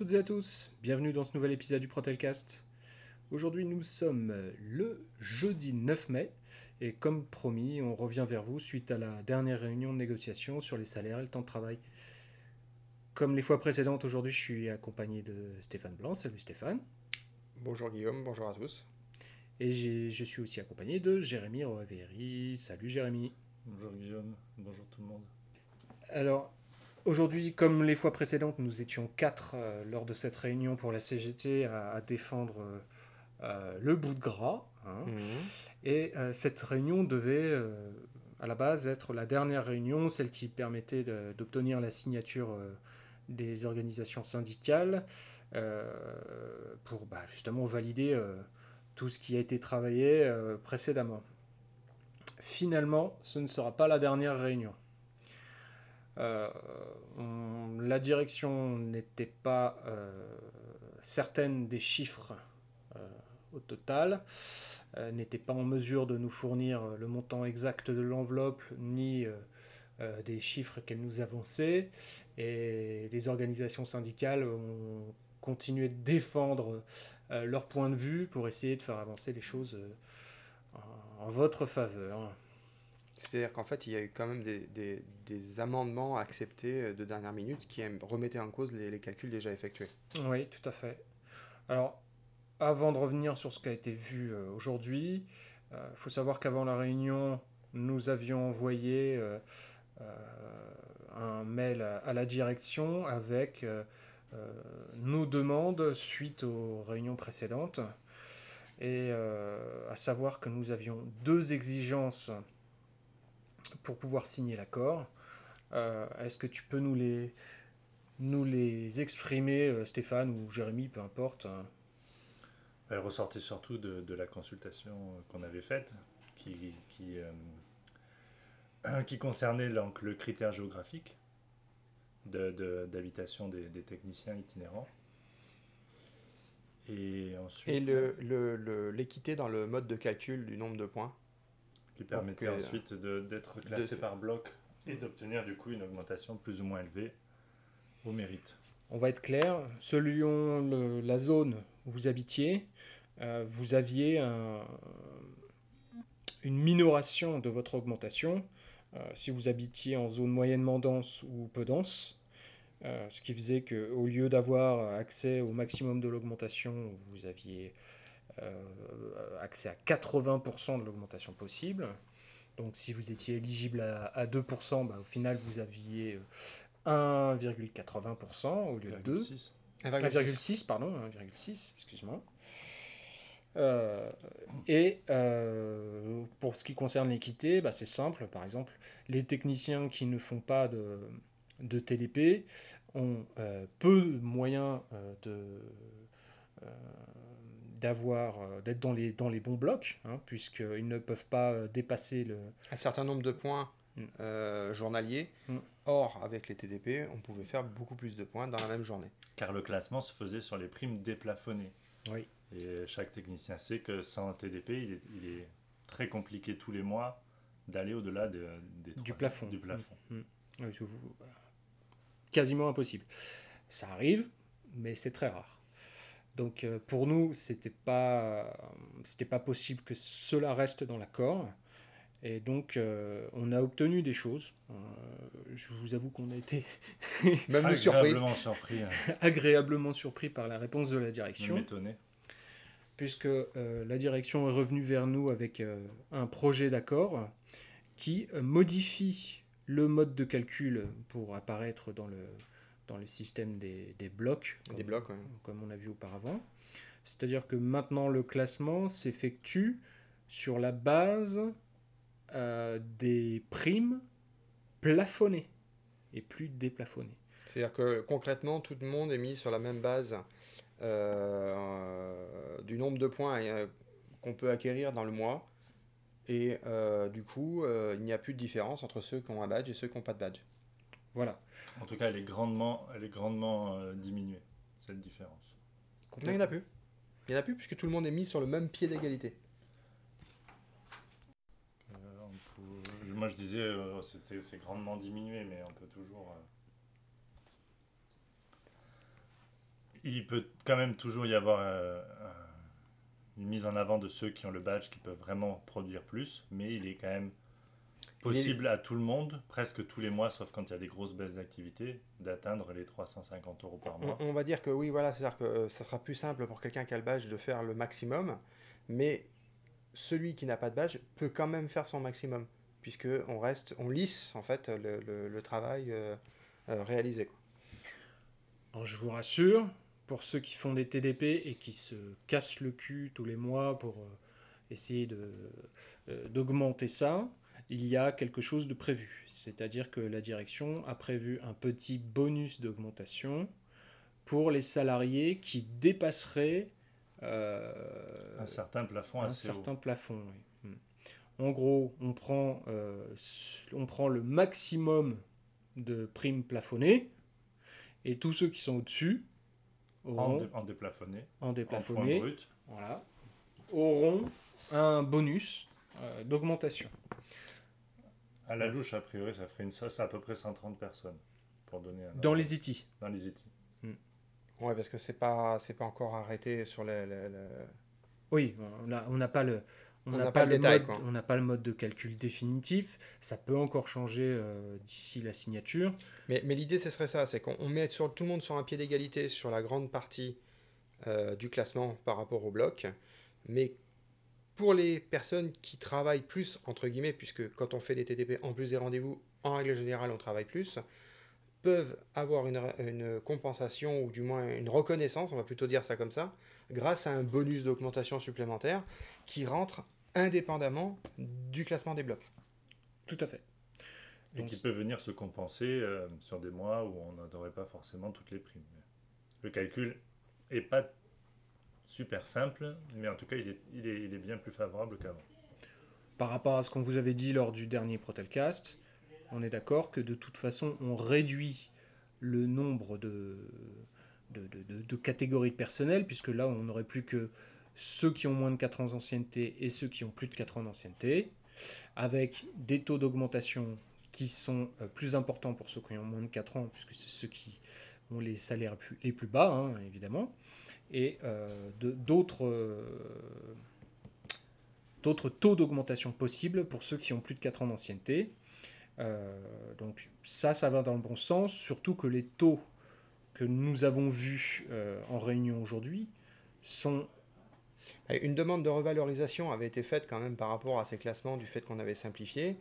Bonjour à toutes et à tous, bienvenue dans ce nouvel épisode du Protelcast. Aujourd'hui nous sommes le jeudi 9 mai et comme promis on revient vers vous suite à la dernière réunion de négociation sur les salaires et le temps de travail. Comme les fois précédentes, aujourd'hui je suis accompagné de Stéphane Blanc. Salut Stéphane. Bonjour Guillaume, bonjour à tous. Et je suis aussi accompagné de Jérémy Roaveri. Salut Jérémy. Bonjour Guillaume, bonjour tout le monde. Alors, aujourd'hui, comme les fois précédentes, nous étions quatre euh, lors de cette réunion pour la CGT à, défendre euh, euh, le bout de gras. Hein. Mhm. Et cette réunion devait, à la base, être la dernière réunion, celle qui permettait d'obtenir la signature des organisations syndicales pour bah, justement valider tout ce qui a été travaillé précédemment. Finalement, ce ne sera pas la dernière réunion. Euh, la direction n'était pas euh, certaine des chiffres euh, au total, n'était pas en mesure de nous fournir le montant exact de l'enveloppe ni des chiffres qu'elle nous avançait, et les organisations syndicales ont continué de défendre leur point de vue pour essayer de faire avancer les choses en votre faveur. C'est-à-dire qu'en fait, il y a eu quand même des, des, des, amendements acceptés euh, de dernière minute qui remettaient en cause les, calculs déjà effectués. Oui, tout à fait. Alors, avant de revenir sur ce qui a été vu euh, aujourd'hui, il euh, faut savoir qu'avant la réunion, nous avions envoyé un mail à, la direction avec nos demandes suite aux réunions précédentes. Et à savoir que nous avions deux exigences pour pouvoir signer l'accord. Euh, est-ce que tu peux nous les, nous les exprimer, euh, Stéphane ou Jérémy, peu importe hein Elle ressortait surtout de, de la consultation qu'on avait faite, qui, qui, euh, qui concernait donc, le critère géographique d'habitation de, des, des, techniciens itinérants. Et ensuite. Et l'équité le, le, dans le mode de calcul du nombre de points qui permettait ensuite d'être classé par bloc et d'obtenir du coup une augmentation plus ou moins élevée au mérite. On va être clair, selon la zone où vous habitiez, euh, vous aviez une minoration de votre augmentation euh, si vous habitiez en zone moyennement dense ou peu dense. Euh, ce qui faisait qu'au lieu d'avoir accès au maximum de l'augmentation, vous aviez euh, accès à 80% de l'augmentation possible. Donc si vous étiez éligible à, 2%, bah, au final vous aviez 1,80% au lieu de 2. 1,6 pardon, 1,6%, excuse-moi. Euh, et euh, pour ce qui concerne l'équité, bah, c'est simple. Par exemple, les techniciens qui ne font pas de, de TDP ont peu de moyens de, d'avoir euh, d'être dans les, dans les bons blocs, hein, puisqu'ils ne peuvent pas euh, dépasser le... un certain nombre de points mm. euh, journaliers. Mm. Or, avec les TDP, on pouvait faire beaucoup plus de points dans la même journée. Car le classement se faisait sur les primes déplafonnées. Oui. Et chaque technicien sait que sans TDP, il est, il est très compliqué tous les mois d'aller au-delà de, du plafond. Du plafond. Mm. quasiment impossible. Ça arrive, mais c'est très rare. Donc euh, pour nous, c'était pas, c'était pas possible que cela reste dans l'accord. Et donc euh, on a obtenu des choses. Euh, je vous avoue qu'on a été même agréablement surpris. Hein. agréablement surpris par la réponse de la direction. Puisque la direction est revenue vers nous avec un projet d'accord qui modifie le mode de calcul pour apparaître dans le, dans le système des, des blocs, des blocs comme on a vu auparavant. C'est-à-dire que maintenant le classement s'effectue sur la base euh, des primes plafonnées et plus déplafonnées. C'est-à-dire que concrètement, tout le monde est mis sur la même base euh, du nombre de points euh, qu'on peut acquérir dans le mois. Et du coup, il n'y a plus de différence entre ceux qui ont un badge et ceux qui n'ont pas de badge. Voilà. En tout cas, elle est grandement, elle est grandement euh, diminuée, cette différence. Non, il n'y en a plus. Il n'y en a plus puisque tout le monde est mis sur le même pied d'égalité. Euh, moi, je disais, euh, c'est grandement diminué, mais on peut toujours. il peut quand même toujours y avoir euh, une mise en avant de ceux qui ont le badge qui peuvent vraiment produire plus, mais il est quand même possible à tout le monde, presque tous les mois, sauf quand il y a des grosses baisses d'activité, d'atteindre les 350 euros par mois. On, va dire que oui, voilà, c'est-à-dire que euh, ça sera plus simple pour quelqu'un qui a le badge de faire le maximum, mais celui qui n'a pas de badge peut quand même faire son maximum, puisque on reste, on lisse en fait le, le, travail euh, réalisé. Alors, je vous rassure, pour ceux qui font des TDP et qui se cassent le cul tous les mois pour euh, essayer de, euh, d'augmenter ça, il y a quelque chose de prévu. C'est-à-dire que la direction a prévu un petit bonus d'augmentation pour les salariés qui dépasseraient euh, un certain plafond un certain plafond. Hmm. En gros, on prend, on prend le maximum de primes plafonnées et tous ceux qui sont au-dessus en, en, déplafonné, en déplafonné, brut. Voilà, auront un bonus euh, d'augmentation. À la louche, a priori, ça ferait une sauce à, peu près 130 personnes. Pour donner Dans les IT. Dans les IT. Hmm. Ouais, parce que c'est pas, c'est pas encore arrêté sur les. Oui, on n'a pas le. On n'a pas, le mode, on n'a pas le mode de calcul définitif. Ça peut encore changer euh, d'ici la signature. Mais, mais l'idée, ce serait ça c'est qu'on met sur, tout le monde sur un pied d'égalité sur la grande partie euh, du classement par rapport au bloc. Mais pour les personnes qui travaillent plus, entre guillemets, puisque quand on fait des TTP en plus des rendez-vous, en règle générale, on travaille plus, peuvent avoir une, une compensation ou du moins une reconnaissance, on va plutôt dire ça comme ça, grâce à un bonus d'augmentation supplémentaire qui rentre indépendamment du classement des blocs. Tout à fait. Et qui peut venir se compenser euh, sur des mois où on n'aurait pas forcément toutes les primes. Le calcul n'est pas super simple, mais en tout cas, il est, il est, il est bien plus favorable qu'avant. Par rapport à ce qu'on vous avait dit lors du dernier Protelcast, on est d'accord que de toute façon, on réduit le nombre de, de, de, de, catégories de personnel, puisque là, on n'aurait plus que ceux qui ont moins de 4 ans d'ancienneté et ceux qui ont plus de 4 ans d'ancienneté, avec des taux d'augmentation qui sont euh, plus importants pour ceux qui ont moins de 4 ans, puisque c'est ceux qui ont les salaires les plus bas, hein, évidemment, et euh, d'autres euh, d'autres taux d'augmentation possibles pour ceux qui ont plus de 4 ans d'ancienneté. donc ça, ça va dans le bon sens, surtout que les taux que nous avons vus euh, en réunion aujourd'hui sont... Une demande de revalorisation avait été faite quand même par rapport à ces classements du fait qu'on avait simplifié.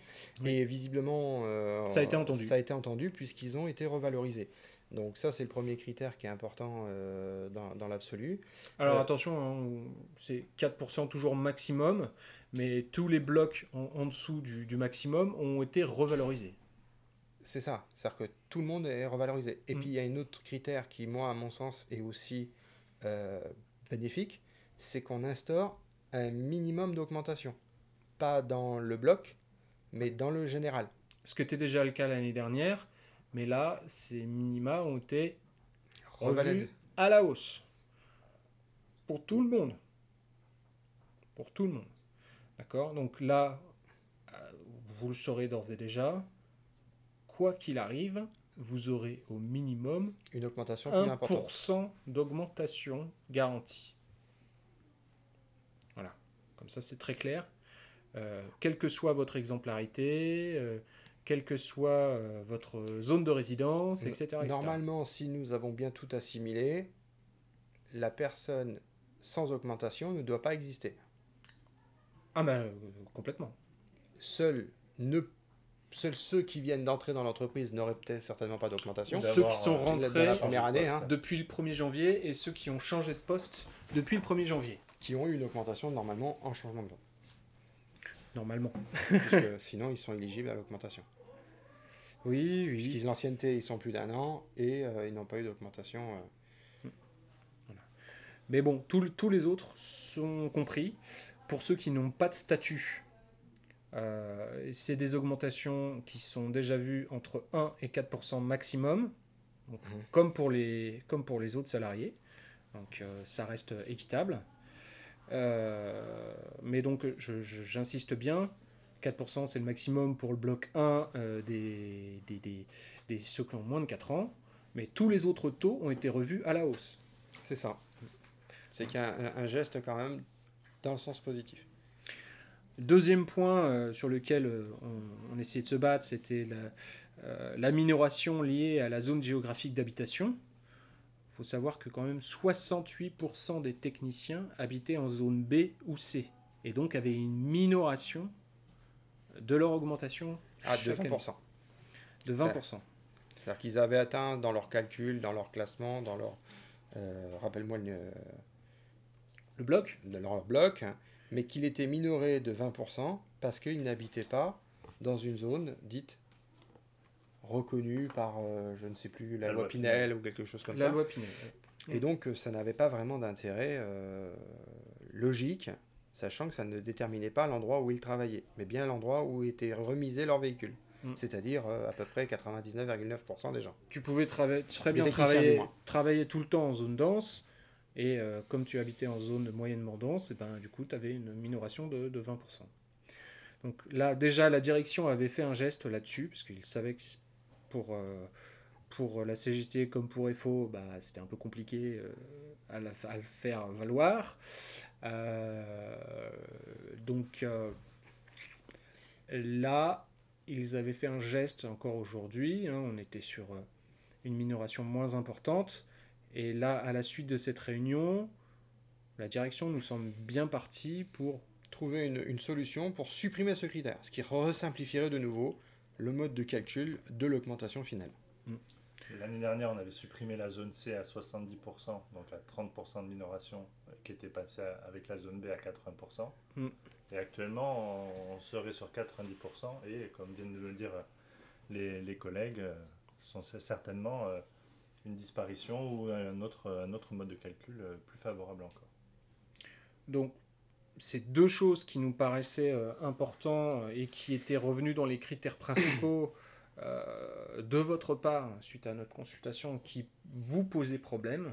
Et visiblement, euh, ça a été entendu. Ça a été entendu puisqu'ils ont été revalorisés. Donc ça, c'est le premier critère qui est important euh, dans, dans l'absolu. Alors attention, hein, c'est 4% toujours maximum, mais tous les blocs en, en dessous du, du, maximum ont été revalorisés. C'est ça, c'est-à-dire que tout le monde est revalorisé. Et mm. puis il y a un autre critère qui, moi, à mon sens, est aussi euh, bénéfique, c'est qu'on instaure un minimum d'augmentation. Pas dans le bloc, mais dans le général. Ce qui était déjà le cas l'année dernière, mais là, ces minima ont été revus à la hausse. Pour tout le monde. Pour tout le monde. D'accord? Donc là, euh, vous le saurez d'ores et déjà, quoi qu'il arrive, vous aurez au minimum une augmentation 1% d'augmentation garantie. Voilà, comme ça c'est très clair. Euh, quelle que soit votre exemplarité, euh, quelle que soit euh, votre zone de résidence, etc., Normalement, si nous avons bien tout assimilé, la personne sans augmentation ne doit pas exister. Ah ben, complètement. Seul ne seuls ceux qui viennent d'entrer dans l'entreprise n'auraient peut-être certainement pas d'augmentation. Ceux qui sont euh, rentrés la première année, hein. depuis le 1er janvier et ceux qui ont changé de poste depuis le 1er janvier. Qui ont eu une augmentation normalement en changement de nom. Normalement. Sinon ils sont éligibles à l'augmentation. Oui, oui. Puisqu'ils l'ancienneté, ils sont plus d'un an et euh, ils n'ont pas eu d'augmentation. Euh. Mais bon, tous les autres sont compris. Pour ceux qui n'ont pas de statut euh, c'est des augmentations qui sont déjà vues entre 1 et 4% maximum, mhm. comme, pour les, comme pour les autres salariés. Donc ça reste équitable. Mais donc j'insiste bien, 4% c'est le maximum pour le bloc 1 des, des, des, des, ceux qui ont moins de 4 ans, mais tous les autres taux ont été revus à la hausse. C'est ça. C'est qu'il y a un, un, geste quand même dans le sens positif. Deuxième point euh, sur lequel euh, on, on, essayait de se battre, c'était la, euh, la, minoration liée à la zone géographique d'habitation. Il faut savoir que quand même 68% des techniciens habitaient en zone B ou C, et donc avaient une minoration de leur augmentation ah, de 20%. Année. De 20%. C'est-à-dire qu'ils avaient atteint dans leur calcul, dans leur classement, dans leur... Rappelle-moi le... Le bloc De leur bloc, mais qu'il était minoré de 20% parce qu'il n'habitait pas dans une zone dite reconnue par, euh, je ne sais plus, la, la loi, loi Pinel, Pinel, ou quelque chose comme la ça. La loi Pinel. Et donc, ça n'avait pas vraiment d'intérêt euh, logique, sachant que ça ne déterminait pas l'endroit où ils travaillaient, mais bien l'endroit où était remisé leur véhicule. Mm. C'est-à-dire euh, à peu près 99,9% des gens. Tu pouvais trava très bien travailler, travailler tout le temps en zone dense, et euh, comme tu habitais en zone moyennement dense, et ben, du coup, tu avais une minoration de, de 20%. Donc là, déjà, la direction avait fait un geste là-dessus, parce qu'il savait que pour, euh, pour la CGT comme pour FO, bah, c'était un peu compliqué euh, à, la, le faire valoir. Euh, donc là, ils avaient fait un geste encore aujourd'hui, hein, on était sur une minoration moins importante. Et là, à la suite de cette réunion, la direction nous semble bien partie pour trouver une, une, solution pour supprimer ce critère, ce qui resimplifierait de nouveau le mode de calcul de l'augmentation finale. Mm. L'année dernière, on avait supprimé la zone C à 70%, donc à 30% de minoration, qui était passée avec la zone B à 80%. Mm. Et actuellement, on serait sur 90%, et comme viennent de le dire les, les collègues, sont certainement une disparition ou un autre, un autre mode de calcul plus favorable encore. Donc, c'est deux choses qui nous paraissaient euh, importantes et qui étaient revenues dans les critères principaux euh, de votre part suite à notre consultation qui vous posaient problème.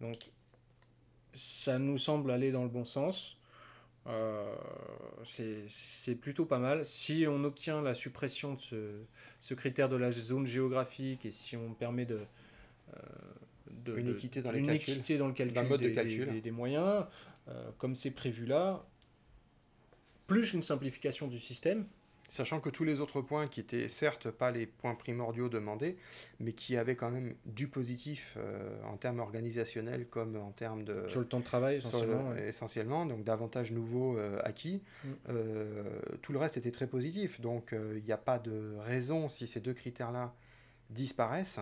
Donc, ça nous semble aller dans le bon sens. Euh, c'est plutôt pas mal. Si on obtient la suppression de ce, ce, critère de la zone géographique et si on permet de, de, une équité dans, les une calculs, équité dans le calcul, mode des, de calcul. Des, des, des moyens, euh, comme c'est prévu là, plus une simplification du système. Sachant que tous les autres points qui étaient certes pas les points primordiaux demandés, mais qui avaient quand même du positif euh, en termes organisationnels comme en termes de... Sur le temps de travail essentiellement. Le, ouais. Essentiellement, donc d'avantages nouveaux euh, acquis. Mm. tout le reste était très positif, donc il n'y a pas de raison, si ces deux critères-là disparaissent,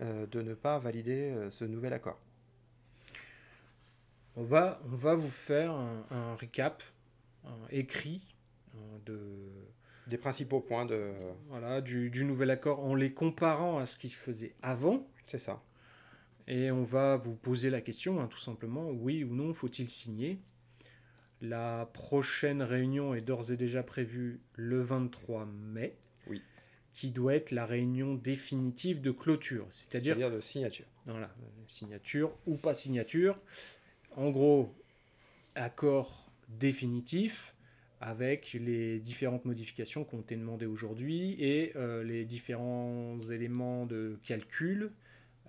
euh, de ne pas valider euh, ce nouvel accord. On va, on va vous faire un, un recap un écrit de, des principaux points de... Voilà, du, du nouvel accord en les comparant à ce qu'il faisait avant. C'est ça. Et on va vous poser la question, hein, tout simplement, oui ou non, faut-il signer? La prochaine réunion est d'ores et déjà prévue le 23 mai. Oui qui doit être la réunion définitive de clôture, c'est-à-dire -dire de signature. Voilà, signature ou pas signature. En gros, accord définitif avec les différentes modifications qui ont été demandées aujourd'hui et euh, les différents éléments de calcul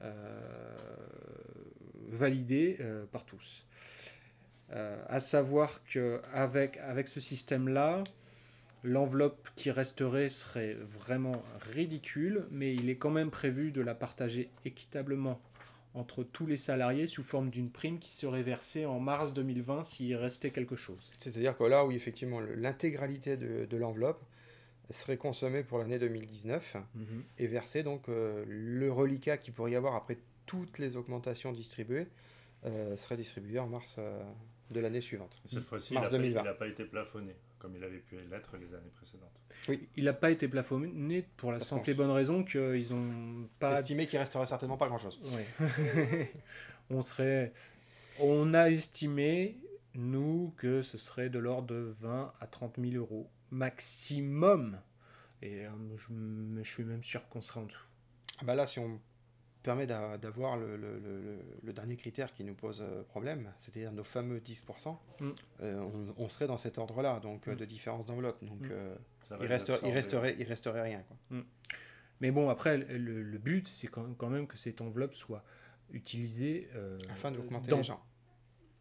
euh, validés euh, par tous. à savoir qu'avec avec ce système-là, L'enveloppe qui resterait serait vraiment ridicule, mais il est quand même prévu de la partager équitablement entre tous les salariés sous forme d'une prime qui serait versée en mars 2020 s'il restait quelque chose. C'est-à-dire que là, oui, effectivement, l'intégralité de, de l'enveloppe serait consommée pour l'année 2019 mm -hmm. et versée, donc euh, le reliquat qu'il pourrait y avoir après toutes les augmentations distribuées euh, serait distribué en mars euh, de l'année suivante. Cette fois-ci, il n'a pas été plafonné comme il avait pu l'être les années précédentes. Oui, il n'a pas été plafonné pour la simple et bonne raison qu'ils ont pas estimé qu'il resterait certainement pas grand-chose. On serait, on a estimé nous que ce serait de l'ordre de 20 à 30 000 euros maximum. Et euh, je, je, suis même sûr qu'on serait en dessous. Ah bah là, si on permet d'avoir le, le, le, le, dernier critère qui nous pose problème, c'est-à-dire nos fameux 10%, mm. euh, on, on, serait dans cet ordre-là, donc mm. de différence d'enveloppe. Donc mm. euh, il, reste, il, resterait, il resterait rien. Quoi. Mais bon, après, le, but, c'est quand, même que cette enveloppe soit utilisé afin d'augmenter dans les gens.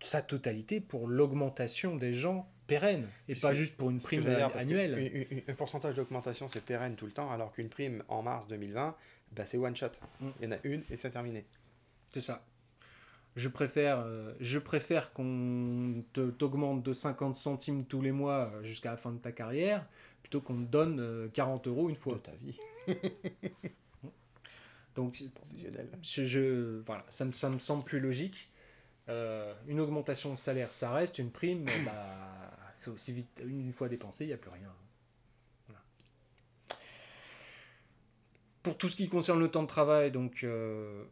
sa totalité pour l'augmentation des gens pérennes et Puisque- pas juste pour une prime dire, annuelle. un pourcentage d'augmentation, c'est pérenne tout le temps, alors qu'une prime en mars 2020, bah, c'est one shot. Mm. Il y en a une et c'est terminé. C'est ça. Je préfère, euh, je préfère qu'on te- t'augmente de 50 centimes tous les mois euh, jusqu'à la fin de ta carrière plutôt qu'on te donne euh, 40 euros une fois. De ta vie Donc professionnelle. je, je- voilà, ça me, ça me semble plus logique. Euh, une augmentation de salaire, ça reste. Une prime, bah, c'est aussi vite. Une fois dépensé, il n'y a plus rien. Pour tout ce qui concerne le temps de travail, donc euh,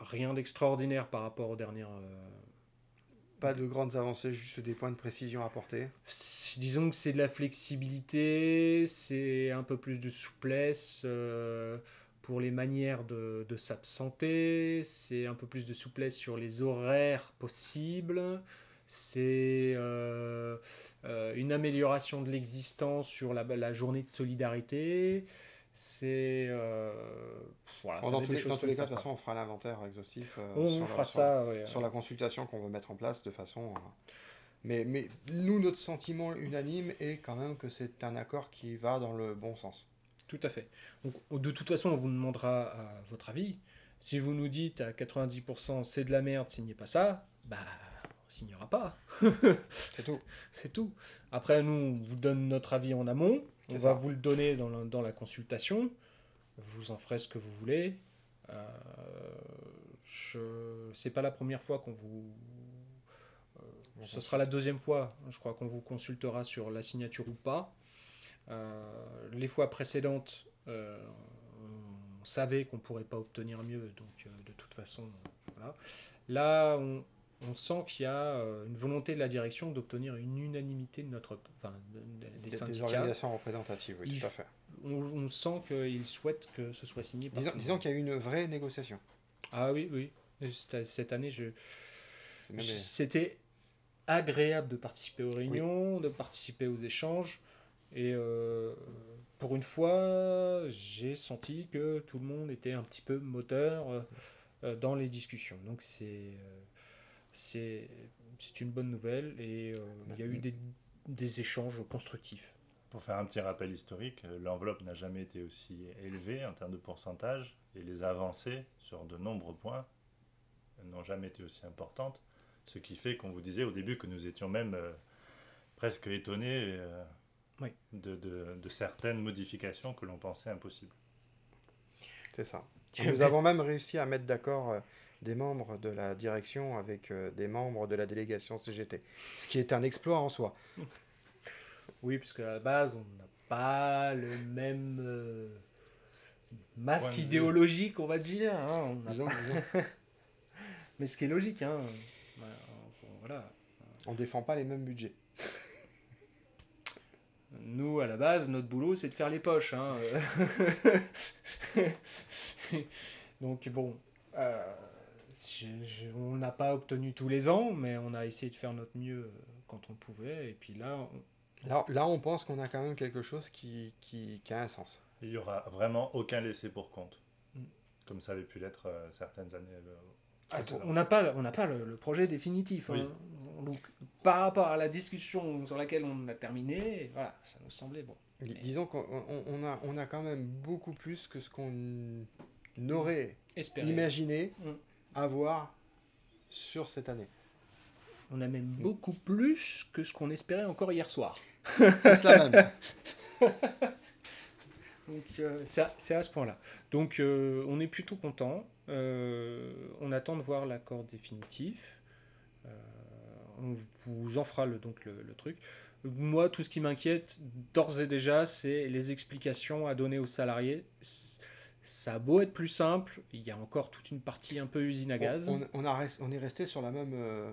rien d'extraordinaire par rapport aux dernières. euh, Pas de grandes avancées, juste des points de précision à apporter. disons que c'est de la flexibilité, c'est un peu plus de souplesse euh, pour les manières de, de s'absenter, c'est un peu plus de souplesse sur les horaires possibles, c'est euh, euh, une amélioration de l'existence sur la, la journée de solidarité, c'est... euh, voilà, Bon, dans tous les, choses dans tous comme les cas, de toute façon, on fera l'inventaire exhaustif euh, On sur, la- fera sur- ça, ouais. sur la consultation qu'on veut mettre en place de façon. à- Mais, mais nous, notre sentiment unanime est quand même que c'est un accord qui va dans le bon sens. Tout à fait. Donc, de toute façon, on vous demandera votre avis. Si vous nous dites à 90% c'est de la merde, signez pas ça, bah on signera pas. C'est tout. C'est tout. Après, nous, on vous donne notre avis en amont. On va ça. vous le donner dans la, dans la consultation. Vous en ferez ce que vous voulez. Euh, je... C'est pas la première fois qu'on vous. euh, ce sera la deuxième fois, je crois, qu'on vous consultera sur la signature ou pas. Euh, les fois précédentes, euh, on savait qu'on pourrait pas obtenir mieux, donc de toute façon, voilà. Là, on, on sent qu'il y a euh, une volonté de la direction d'obtenir une unanimité de notre, enfin, de- de- des Des, organisations représentatives, oui, Il tout à fait. On, on sent qu'ils souhaitent que ce soit signé par Disons, disons qu'il y a eu une vraie négociation. Ah oui, oui. Cette année, je, c'était agréable de participer aux réunions, de participer aux échanges. Et euh, pour une fois, j'ai senti que tout le monde était un petit peu moteur euh, euh, dans les discussions. Donc c'est euh, c'est c'est une bonne nouvelle et euh, il y a eu des, des échanges constructifs. Pour faire un petit rappel historique, euh, l'enveloppe n'a jamais été aussi élevée en termes de pourcentage et les avancées sur de nombreux points n'ont jamais été aussi importantes. Ce qui fait qu'on vous disait au début que nous étions même euh, presque étonnés euh, Oui. de, de, de certaines modifications que l'on pensait impossibles. C'est ça. Nous avons même réussi à mettre d'accord euh, des membres de la direction avec euh, des membres de la délégation CGT. Ce qui est un exploit en soi. Oui, puisque à la base, on n'a pas le même euh, masque idéologique, on va dire. hein, on n'a Disons- pas- disons, Mais ce qui est logique, hein. Voilà, Voilà. on défend pas les mêmes budgets. Nous, à la base, notre boulot, c'est de faire les poches. hein. Donc, bon, euh, je- je- on n'a pas obtenu tous les ans, mais on a essayé de faire notre mieux euh, quand on pouvait. Et puis là, on- Là, là on pense qu'on a quand même quelque chose qui, qui, qui a un sens. Il n'y aura vraiment aucun laissé pour compte, Mm. comme ça avait pu l'être euh, certaines années. euh, on précédentes. n'a pas, on n'a pas le, le projet définitif. hein. Donc, par rapport à la discussion sur laquelle on a terminé, voilà, ça nous semblait bon. Dis- Disons qu'on on- on a, on a quand même beaucoup plus que ce qu'on aurait imaginé Mm. Avoir sur cette année. On a même beaucoup plus que ce qu'on espérait encore hier soir. C'est cela même. Donc euh, c'est à, ce point-là. Donc euh, on est plutôt content. Euh, on attend de voir l'accord définitif. On vous en fera le, donc le, le truc. Moi, tout ce qui m'inquiète d'ores et déjà, c'est les explications à donner aux salariés. Ça a beau être plus simple, il y a encore toute une partie un peu usine à gaz. On, on, a rest- on est resté sur la même euh,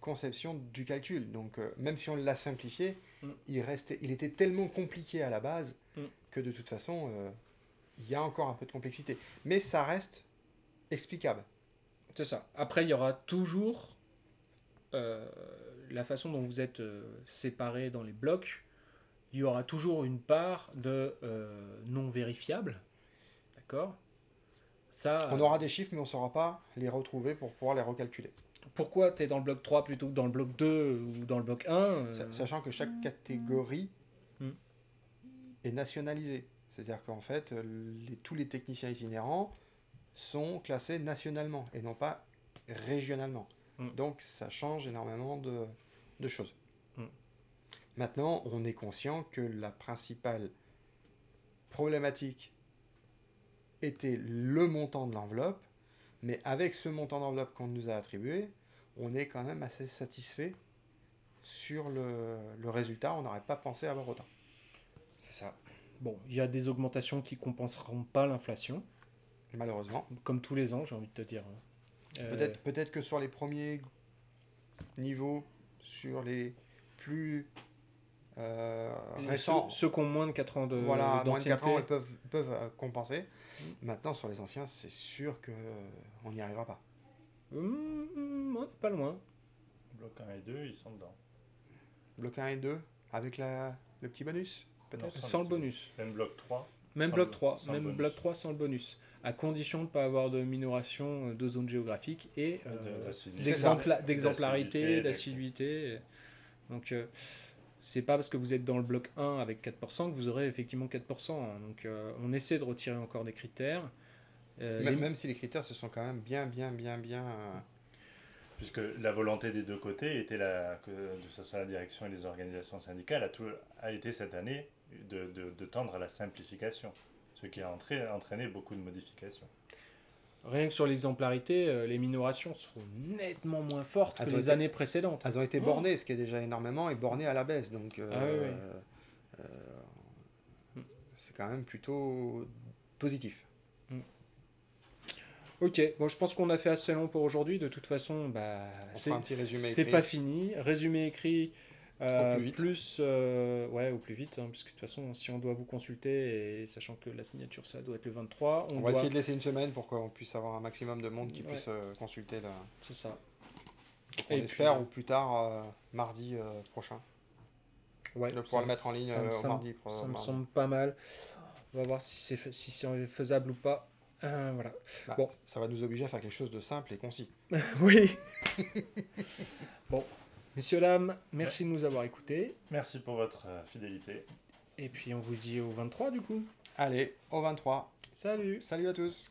conception du calcul. Donc, euh, même si on l'a simplifié, Mm. il, restait, il était tellement compliqué à la base Mm. que de toute façon, euh, il y a encore un peu de complexité. Mais ça reste explicable. C'est ça. Après, il y aura toujours la façon dont vous êtes séparés dans les blocs. Il y aura toujours une part de non vérifiable. Ça, On aura des chiffres, mais on ne saura pas les retrouver pour pouvoir les recalculer. pourquoi tu es dans le bloc 3 plutôt que dans le bloc 2 ou dans le bloc 1 euh, Sa- Sachant que chaque catégorie Hmm. est nationalisée. C'est-à-dire qu'en fait, euh, les- tous les techniciens itinérants sont classés nationalement et non pas régionalement. Hmm. Donc ça change énormément de, de choses. Hmm. Maintenant, on est conscient que la principale problématique était le montant de l'enveloppe, mais avec ce montant d'enveloppe qu'on nous a attribué, on est quand même assez satisfait sur le, le résultat. On n'aurait pas pensé avoir autant. C'est ça. Bon, il y a des augmentations qui compenseront pas l'inflation, Malheureusement. comme tous les ans, j'ai envie de te dire. Euh, Peut-être peut-être que sur les premiers niveaux, sur les plus euh, ceux, récents, ceux qui ont moins de 4 ans de voilà, moins de 4 ans, d'ancienneté. ils peuvent, peuvent euh, compenser. Maintenant, sur les anciens, c'est sûr que euh, on n'y arrivera pas. On est pas loin. Bloc 1 et 2, ils sont dedans. Bloc 1 et 2, avec la, le petit bonus, peut-être? Non, Sans le bonus. Même bloc 3. Même Sans bloc le- 3, sans le même bonus. bloc 3 sans le bonus. À condition de ne pas avoir de minoration euh, de zone géographique et euh, de- d'assiduité. d'exempla- d'exemplarité, D'assiduité, d'assiduité. Donc, euh, c'est pas parce que vous êtes dans le bloc 1 avec 4% que vous aurez effectivement 4%. hein. Donc, euh, on essaie de retirer encore des critères. Euh, même, les- même si les critères se sont quand même bien, bien, bien, bien. euh, Puisque la volonté des deux côtés était la, que, que ce soit la direction et les organisations syndicales, a, tout, a été cette année de, de, de tendre à la simplification, ce qui a entraîné beaucoup de modifications. Rien que sur l'exemplarité, euh, les minorations seront nettement moins fortes que Elles les été- années précédentes. Elles ont été Oh. bornées, ce qui est déjà énormément, et bornées à la baisse. Donc, euh, Ah oui, oui. euh, c'est quand même plutôt positif. Ok, bon, je pense qu'on a fait assez long pour aujourd'hui. De toute façon, bah, c'est pas fini. Résumé écrit. Euh, plus vite. plus, euh, ouais, au plus vite, hein, parce que de toute façon, si on doit vous consulter, et sachant que la signature, ça doit être le 23, on, On, va doit... essayer de laisser une semaine pour qu'on puisse avoir un maximum de monde qui Ouais. puisse euh, consulter. La... C'est ça. Donc, on Et espère puis- au plus tard euh, mardi euh, prochain. Ouais, De pouvoir ça- le mettre en ligne, ça mardi pro- Ça me mardi. semble pas mal. On va voir si c'est si c'est faisable ou pas. Euh, voilà. Bah, Bon. Ça va nous obliger à faire quelque chose de simple et concis. oui. bon, messieurs, dames, merci de nous avoir écoutés. Merci pour votre euh, fidélité. Et puis on vous dit au 23 du coup. Allez, au 23. Salut Salut à tous.